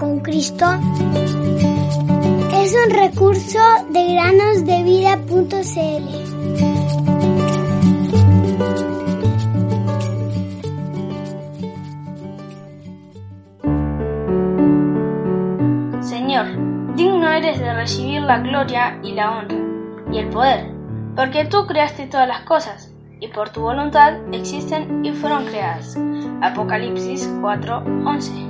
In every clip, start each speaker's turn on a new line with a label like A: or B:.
A: con Cristo es un recurso de granosdevida.cl.
B: Señor, digno eres de recibir la gloria y la honra y el poder, porque tú creaste todas las cosas y por tu voluntad existen y fueron creadas. Apocalipsis 4:11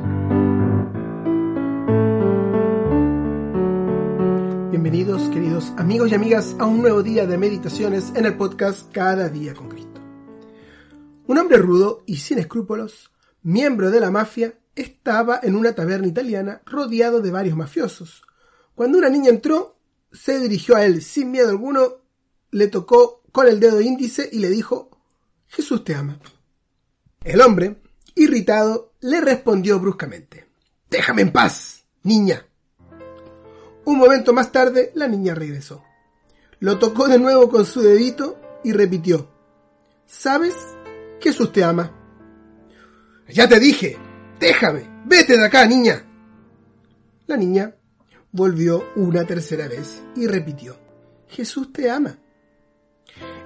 C: Bienvenidos, queridos amigos y amigas, a un nuevo día de meditaciones en el podcast Cada día con Cristo. Un hombre rudo y sin escrúpulos, miembro de la mafia, estaba en una taberna italiana rodeado de varios mafiosos. Cuando una niña entró, se dirigió a él sin miedo alguno, le tocó con el dedo índice y le dijo, Jesús te ama. El hombre, irritado, le respondió bruscamente, Déjame en paz, niña. Un momento más tarde, la niña regresó. Lo tocó de nuevo con su dedito y repitió, ¿Sabes? Jesús te ama. Ya te dije, déjame, vete de acá, niña. La niña volvió una tercera vez y repitió, Jesús te ama.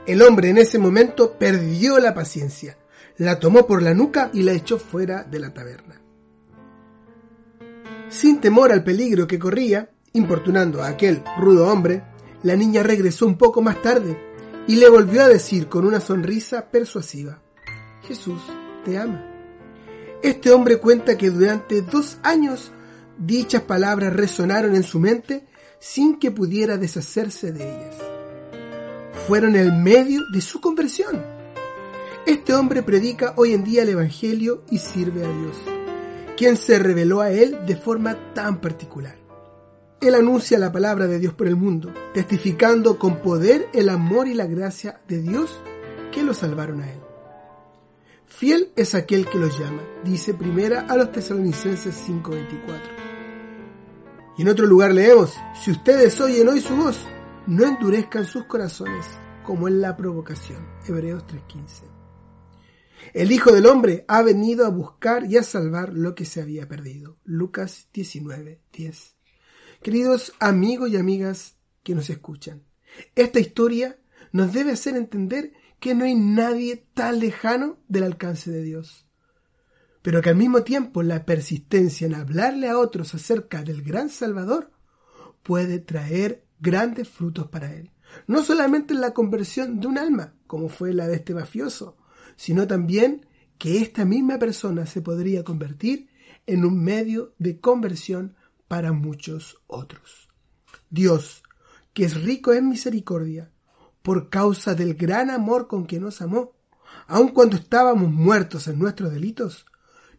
C: El hombre en ese momento perdió la paciencia, la tomó por la nuca y la echó fuera de la taberna. Sin temor al peligro que corría, Importunando a aquel rudo hombre, la niña regresó un poco más tarde y le volvió a decir con una sonrisa persuasiva, Jesús te ama. Este hombre cuenta que durante dos años dichas palabras resonaron en su mente sin que pudiera deshacerse de ellas. Fueron el medio de su conversión. Este hombre predica hoy en día el Evangelio y sirve a Dios, quien se reveló a él de forma tan particular. Él anuncia la palabra de Dios por el mundo, testificando con poder el amor y la gracia de Dios que lo salvaron a él. Fiel es aquel que los llama, dice primera a los tesalonicenses 5:24. Y en otro lugar leemos, si ustedes oyen hoy su voz, no endurezcan sus corazones como en la provocación. Hebreos 3:15. El Hijo del Hombre ha venido a buscar y a salvar lo que se había perdido. Lucas 19:10. Queridos amigos y amigas que nos escuchan, esta historia nos debe hacer entender que no hay nadie tan lejano del alcance de Dios, pero que al mismo tiempo la persistencia en hablarle a otros acerca del gran Salvador puede traer grandes frutos para él. No solamente en la conversión de un alma, como fue la de este mafioso, sino también que esta misma persona se podría convertir en un medio de conversión para muchos otros. Dios, que es rico en misericordia, por causa del gran amor con que nos amó, aun cuando estábamos muertos en nuestros delitos,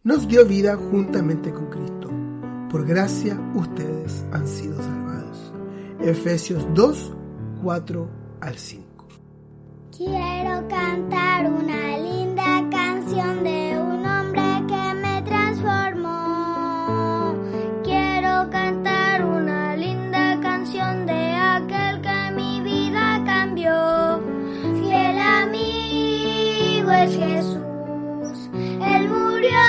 C: nos dio vida juntamente con Cristo. Por gracia ustedes han sido salvados. Efesios 2, 4 al 5.
A: Quiero cantar una es Jesús. Él murió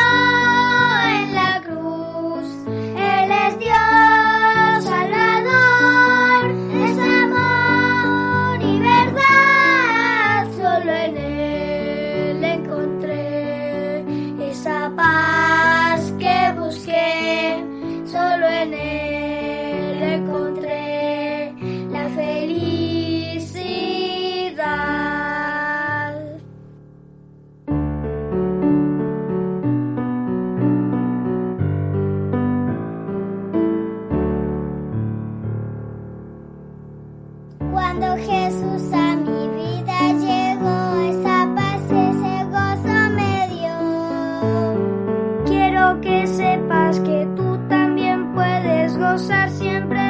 A: en la cruz. Él es Dios Salvador. Es amor y verdad. Solo en Él encontré esa paz que busqué. Solo en Él encontré siempre